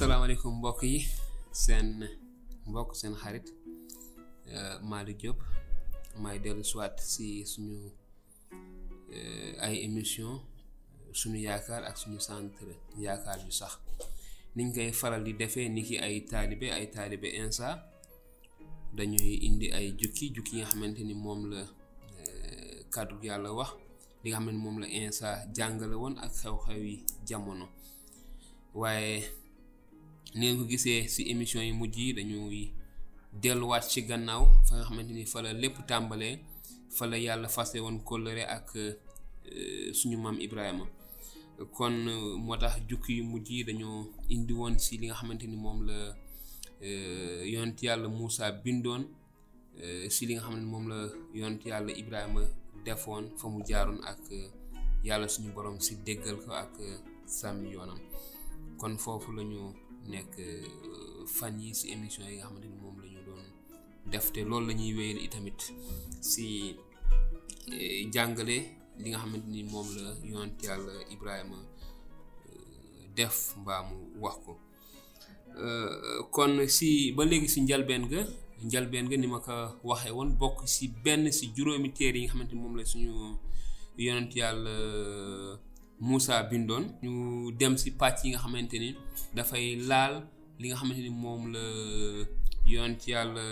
salaamaaleykum mbokk yi seen mbokk seen xarit Malick Diop. Maay dellu soit si suñu ay émission suñu yaakaar ak suñu centre yaakaar yu sax. Niñ koy faral di defee ni ki ay taalibe ay taalibe insa dañuy indi ay jukki jukki yi nga xamante ni moom la kàddu yàlla wax li nga xam ne moom la insa jàngale woon ak xew-xew yi jamono. Waaye ni nga ko gisee ci émission yi mujj yi dañuy delluwaat ci gannaaw fa nga xamante ni fa la lépp tàmbalee fa la yàlla fase woon kóllëre ak suñu maam Ibrahima. Kon moo tax jukki yu mujj yi dañoo indi woon si li nga xamante ni moom la yonent yàlla Moussa bindoon si li nga xam ne moom la yonent yàlla Ibrahima defoon fa mu jaaroon ak yàlla suñu borom si déggal ko ak sàmmi yoonam. Kon foofu la ñu nekk fan yi ci émission yi nga xamante ni moom la ñu doon def te loolu la ñuy itamit ci jàngale li nga xamante ni moom la yonent yàlla Ibrahima def mbaa mu wax ko. Kon ci ba léegi ci njalbeen ga njalbeen ga ni ma ko waxee woon bokk ci benn ci juróomi téere yi nga xamante ni moom la suñu yonent yàlla Moussa bindoon ñu dem ci pàcc yi nga xamante ni dafay laal li nga xamante ni moom la yonent yàlla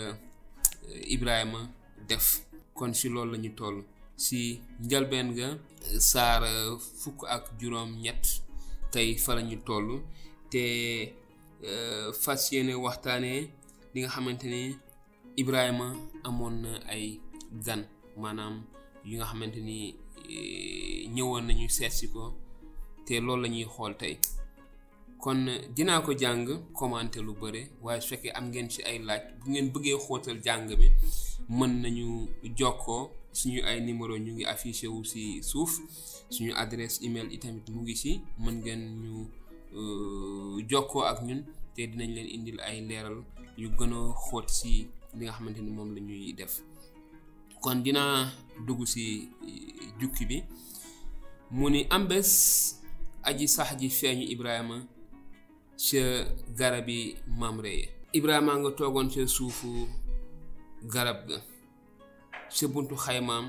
Ibrahima def. Kon ci loolu la ñu toll. Ci njalbeen ga saar fukk ak juróom ñett tey fa la ñu toll. Te fas yéene waxtaanee li nga xamante ni Ibrahima amoon ay gan maanaam yi nga xamante ni ñëwoon nañu seet si ko te loolu la ñuy xool tey. Kon dinaa ko jàng commenter lu bëre waaye su fekkee am ngeen ci ay laaj bu ngeen bëggee xóotal jàng bi mën nañu jokkoo. Suñu ay numéro ñu ngi affiché wu ci suuf. Suñu adresse email itamit mu ngi ci. Mën ngeen ñu jokkoo ak ñun te dinañ leen indil ay leeral yu gën a xóot ci li nga xamante ni moom la ñuy def. Kon dinaa dugg ci jukki bi. Mu ni am bés aji sax ji feeñu Ibrahima ca garabi Mamre ya Ibrahima nga toogoon ca suufu garab ga ca buntu xaymaam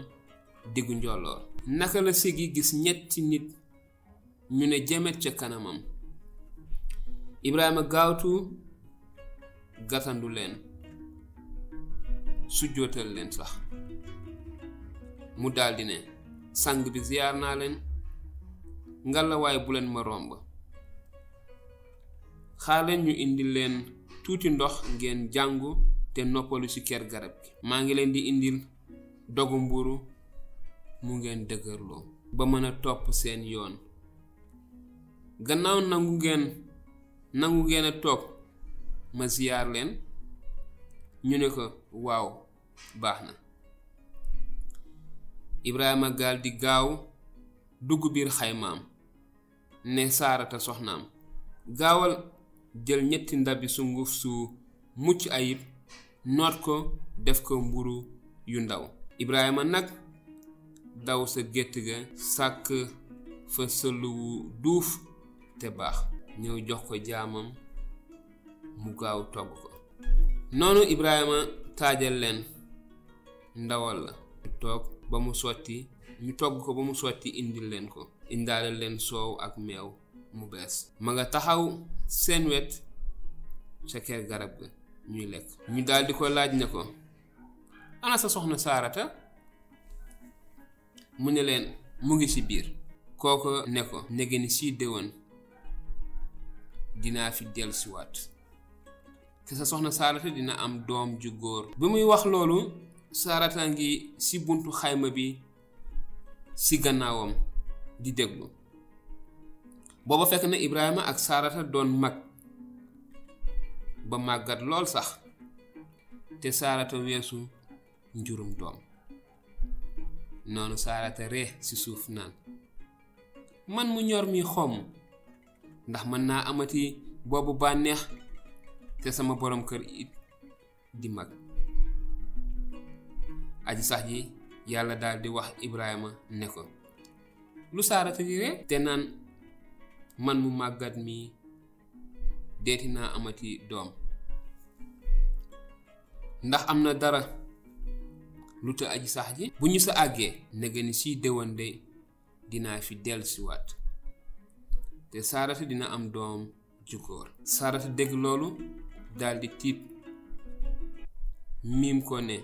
diggu njolloor naka la sigi gis ñetti nit ñu ne jamet ca kanamam. Ibrahima gaawtu gàttandu leen sujjootal leen sax. Mu daldi ne sang bi ngalawaay bu leen ma romb. Xaarleen ñu indi leen tuuti ndox ngeen jàngu te noppalu ci ker garab gi. Maa ngi leen di indil dogu mburu mu ngeen dëgërloo. Ba mën a topp seen yoon. Gannaaw nangu ngeen nangu ngeen a toog ma ziyaar leen. Ñu ne ko waaw baax na. Ibrahima gaal di gaaw dugg biir xaymaam. Ne saarata soxnaam. Gaawal jël ñetti ndabi sunguf su mucc ayib noot ko def ko mburu yu ndaw. Ibrahima nag daw sa gétt ga sàkk fa sëluwu duuf te baax. Ñëw jox ko jaamam mu gaaw togg ko. Noonu Ibrahima taajal leen ndawal la. Toog ba mu sotti ñu togg ko ba mu sotti indil leen ko. Indaale leen soow ak meew mu bees ma nga taxaw seen wet sa ker garab ga ñuy lekk ñu daldi ko laaj ne ko ana sa soxna saarata mu ne leen mu ngi ci biir kooko ne ko nege ni sii déwén dinaa fi dellusiwaat te sa soxna saarata dina am doom ju góor bi muy wax loolu saarata ngi ci buntu xayma bi ci gannaawam di déglu. Booba fekk na Ibrahima ak saarata doon mag ba màggat lool sax te saarata weesu njurum doom. Noonu saarata ree ci suuf naan man mu ñor mi xomm ndax mën naa amati boobu bànneex te sama borom kër it di mag. Aji sax ji yàlla daal di wax Ibrahima ne ko lu saarata di ree te naan man mu màggat mi deeti naa amati doom. Ndax am na dara lu ta aji sax ji. Bu ñu sa àggee nega ni si déwan de dinaa fi dellusiwaat. Te saarata dina am doom jukóor saarata dégg loolu daldi tiit. Miim ko ne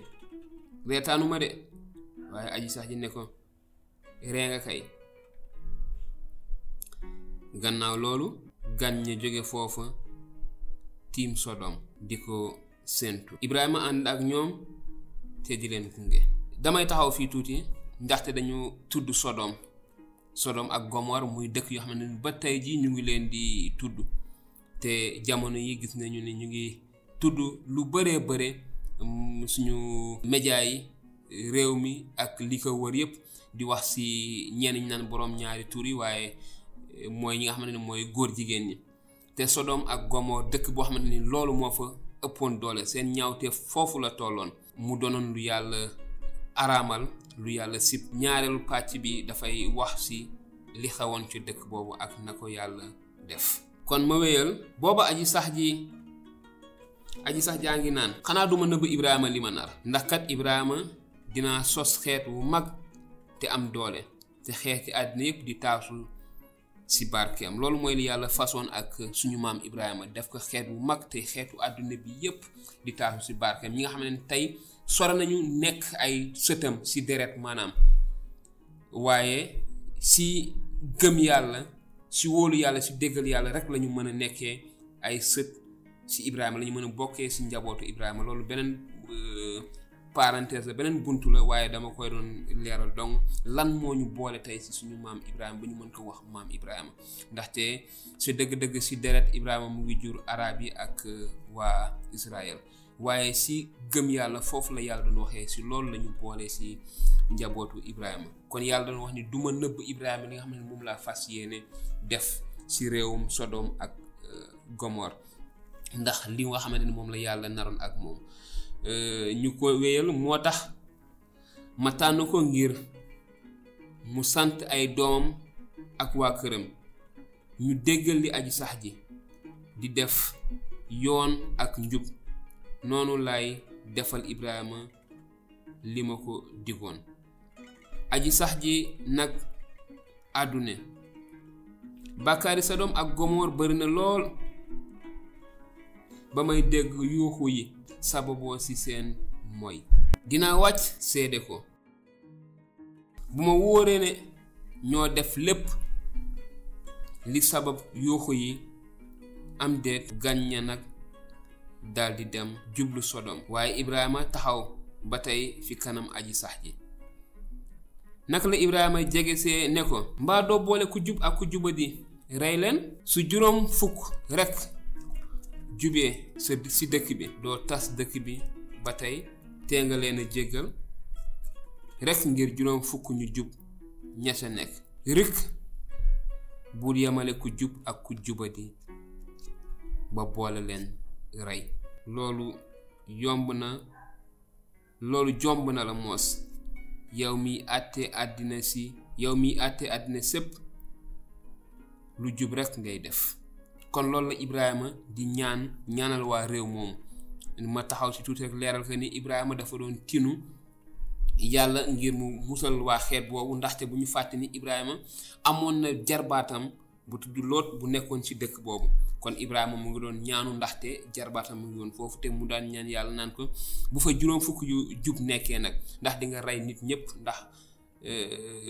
reetaanuma de. Waaye aji sax ji ne ko ree nga kay. Gannaaw loolu gan ña jóge foofa tiim sodom di ko séentu. Ibrahima ànd ak ñoom te di leen gunge. Damay taxaw fii tuuti ndaxte dañu tudd sodom. Sodom ak gomor muy dëkk yoo xam ne ba tey ji ñu ngi leen di tudd. Te jamono yi gis nañu ne ñu ngi tudd lu bëree bëre suñu média yi réew mi ak li ko wër yépp di wax si ñenn ñi naan borom ñaari tur waaye mooy ñi nga xamante ne mooy góor jigéen ñi. Te sodom ak gomor dëkk boo xamante ni loolu moo fa ëppoon doole. Seen ñaawte foofu la tolloon. Mu doonoon lu yàlla araamal lu yàlla sib. Ñaareelu pàcc bi dafay wax si li xewoon ci dëkk boobu ak na ko yàlla def. Kon ma wéyal booba aji sax ji aji sax jaa ngi naan xanaa duma nëbb ibrahima li ma nar. Ndax kat ibrahima dinaa sos xeet wu mag te am doole. Te xeeti àddina yépp di taasu si barkeem. Loolu mooy li yàlla façon ak suñu maam ibrahima. Def ko xeet wu mag te xeetu àdduna bi yépp di taasu si barkeem. Ñi nga xam ne tey sore nañu nekk ay sëtam si deret maanaam. Waaye si gëm yàlla si wóolu yàlla si déggal yàlla rek lañu mën a nekkee ay sët si ibrahima. Lañu mën a bokkee si njabootu ibrahima. Loolu beneen parenthèse la beneen buntu la waaye dama koy doon leeral. Donc lan moo ñu boole tey si suñu maam ibrahima ba ñu mën ko wax maam ibrahima? Ndaxte si dëgg-dëgg si deret ibrahima mu ngi jur arab yi ak waa israël. Waaye si gëm yàlla foofu la yàlla doon waxee si loolu la ñu boole si njabootu ibrahima. Kon yàlla doon wax ni du ma nëbb ibrahima li nga xam ne moom laa fas yéene def si réewum sodom ak gomor ndax li nga xamante ni moom la yàlla naroon ak moom. Ñu ko wéyal moo tax ma ko ngir mu sant ay doomam ak waa këram. Ñu déggal li aji sax ji di def yoon ak njub. Noonu lay defal ibrahima li ma ko digoon. Aji sax ji nag àddune bàkkaari Sodom ak Gomor bari na lool. Ba may dégg yuuxu yi sababoo ci seen mooy dinaa wàcc seede ko. Bu ma wóoree ne ñoo def lépp li sabab yuuxu yi am deet gàñña nag daldi dem jublu Sodom. Waaye Ibrahima taxaw ba tey fi kanam aji sax ji. Naka la Ibrahima jege see ne ko mbaa doo boole ku jub ak ku jubadi rey leen? Su juróom fukk rekk jubee sa si dëkk bi. Doo tas dëkk bi ba tey tee nga leen a rekk ngir juróom fukk ñu jub ña sa nekk. Rikk bul yemale ku jub ak ku jubadi ba boole leen rey. Loolu yomb na loolu jomb na la moos. Yow miy àtte àddina si yow miy àtte àddina sépp lu jub rekk ngay def kon loolu la Ibrahima di ñaan ñaanal waa réew moomu. Ma taxaw ci tuuti rek leeral ko ni Ibrahima dafa doon tinu yàlla ngir mu musal waa xeet boobu ndaxte bu ñu fàtte ni Ibrahima amoon na jarbaatam bu tudd Loot bu nekkoon ci dëkk boobu. Kon Ibrahima mu ngi doon ñaanu ndaxte jarbaatam mu ngi woon foofu te mu daan ñaan yàlla naan ko bu fa juróom fukk yu jub nekkee nag ndax di nga rey nit ñëpp ndax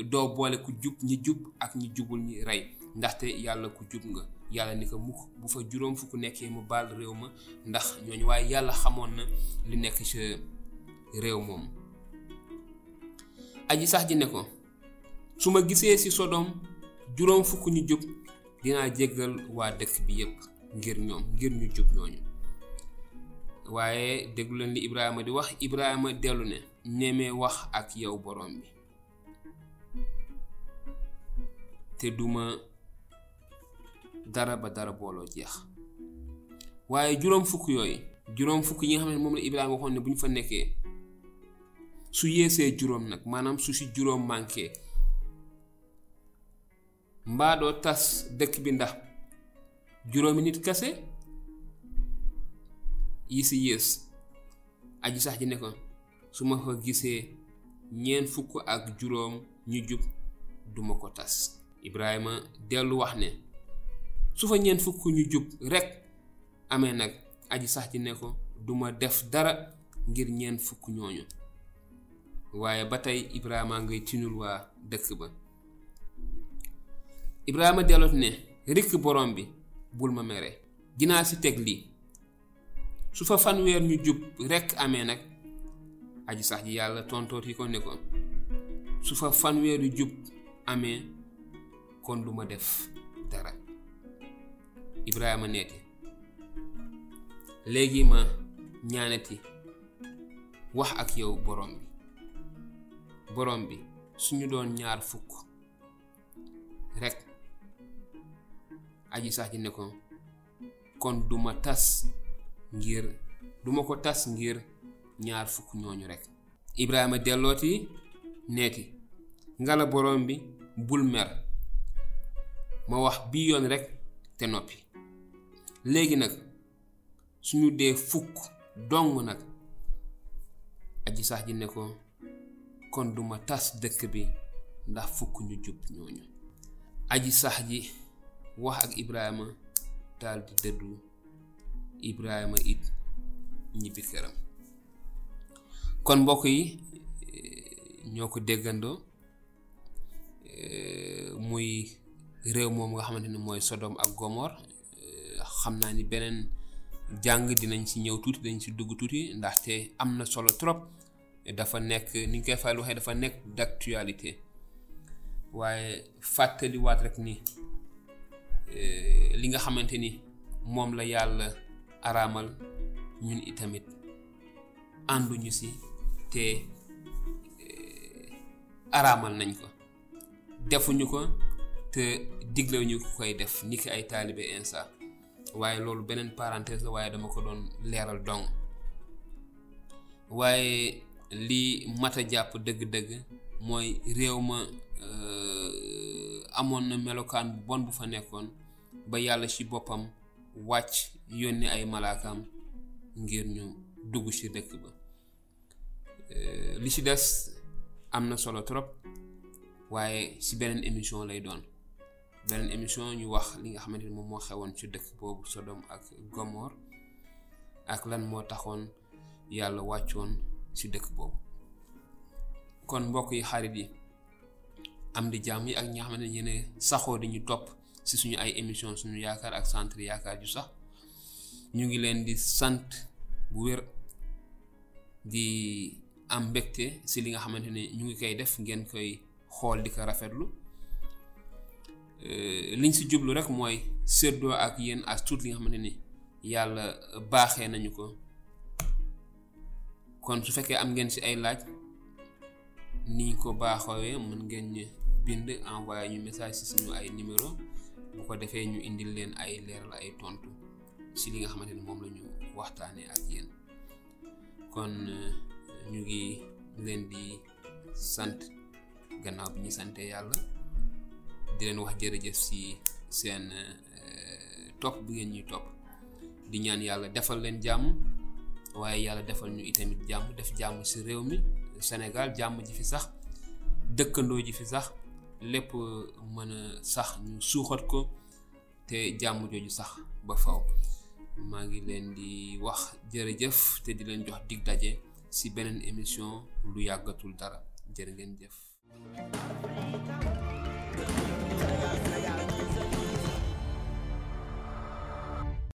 doo boole ku jub ñi jub ak ñi jubul ñi rey ndaxte yàlla ku jub nga. Yàlla ni ko mukk bu fa juróom fukk nekkee mu baal réew ma ndax ñooñu waaye yàlla xamoon na li nekk ci réew moom. Aji sax ji ne ko su ma gisee ci Sodom juróom fukk ñu jub dinaa jéggal waa dëkk bi yépp ngir ñoom ngir ñu jub ñooñu. Waaye déglu leen li Ibrahima di wax Ibrahima dellu ne wax ak yow borom bi. Te duma dara ba dara booloo jeex. Waaye juróom fukk yooyu juróom fukk yi nga xam ne moom la Ibrahima waxoon ne bu ñu fa nekkee su yeesee juróom nag maanaam su si juróom manqué mbaa doo tas dëkk bi ndax juróomi nit kese yi si yées aji sax ji ne ko su ma fa gisee ñeen fukk ak juróom ñu jub ko tas. Ibrahima dellu wax ne su fa ñeen fukk ñu jub rek amee nag aji sax ji ne duma def dara ngir ñeen fukk ñooñu. Waaye ba tey ibrahima ngay tinul waa dëkk ba. Ibrahima delloot ne rikk borom bi bul ma mere dinaa si teg lii. Su fa fanweer ñu jub rekk amee nag aji sax ji yàlla tontooti ko ne ko su fa fanweer yu jub amee kon duma def dara ibrahima neeti léegi ma ñaanati wax ak yow borom bi. Borom bi suñu doon ñaar fukk rekk aji sax ji ne ko kon duma tas ngir duma ko tas ngir ñaar fukk ñooñu rekk ibrahima dellooti neeti ngala borom bi bul mer ma wax yoon rekk te noppi léegi nag suñu dee fukk dong nag aji sax ji ne ko kon duma tas dëkk bi ndax fukk ñu jub ñooñu. Aji sax ji wax ak ibrahima daal di dëddu ibrahima it ñibbi këram. Kon mbokk yi ñoo ko déggandoo muy réew moom nga xamante ni mooy sodom ak gomor xam naa ni beneen jàng dinañ ci ñëw tuuti dañ ci dugg tuuti ndaxte am na solo trop. Dafa nekk ni ñu koy fayal waxee dafa nekk d'actualité. Waaye fàttaliwaat rek ni li nga xamante ni moom la yàlla araamal ñun itamit ànduñu si te araamal nañ ko. Defuñu ko te diglewuñu ko koy def ni ki ay taalibe insa. Waaye loolu beneen parenthèse la waaye dama ko doon leeral dong. Waaye li mat a jàpp dëgg-dëgg mooy réew ma amoon na melokaan bon bu fa nekkoon ba yàlla ci boppam wàcc yónni ay malaakaam ngir ñu dugg ci dëkk ba. Li ci des am na solo trop waaye ci beneen émission lay doon. Beneen émission ñu wax li nga xamante ni moom moo xewoon ci dëkk boobu Sodom ak Gomor ak lan moo taxoon yàlla wàccoon ci dëkk boobu. Kon mbokk yi xarit yi am di jàmm yi ak ñi nga xamante ne yéen saxoo di ñu topp ci suñu ay émission suñu yaakaar ak centre yaakaar ju sax. Ñu ngi leen di sant bu wér di am mbégte ci li nga xamante ñu ngi koy def ngeen koy xool di ko rafetlu liñ ci jublu rek mooy séddoo ak yéen as tuut li nga xamante ni yàlla baaxee nañu ko. Kon su fekkee am ngeen ci ay laaj niñ ko baaxoowee mën ngeen ñu bind envoyé ñu message ci suñu ay numéro. Bu ko defee ñu indil leen ay leeral ay tontu ci li nga xamante ni moom la ñu waxtaanee ak yéen. Kon ñu ngi leen di sant gannaaw bi ñu sante yàlla di leen wax jërëjëf ci seen topp bi ngeen ñuy topp. Di ñaan yàlla defal leen jàmm waaye yàlla defal ñu itamit jàmm def jàmm ci réew mi Sénégal jàmm ji fi sax dëkkandoo ji fi sax lépp mën a sax ñu suuxat ko te jàmm jooju sax ba faw. Maa ngi leen di wax jërëjëf te di leen jox dig daje ci beneen émission lu yàggatul dara. Jërë ngeen jëf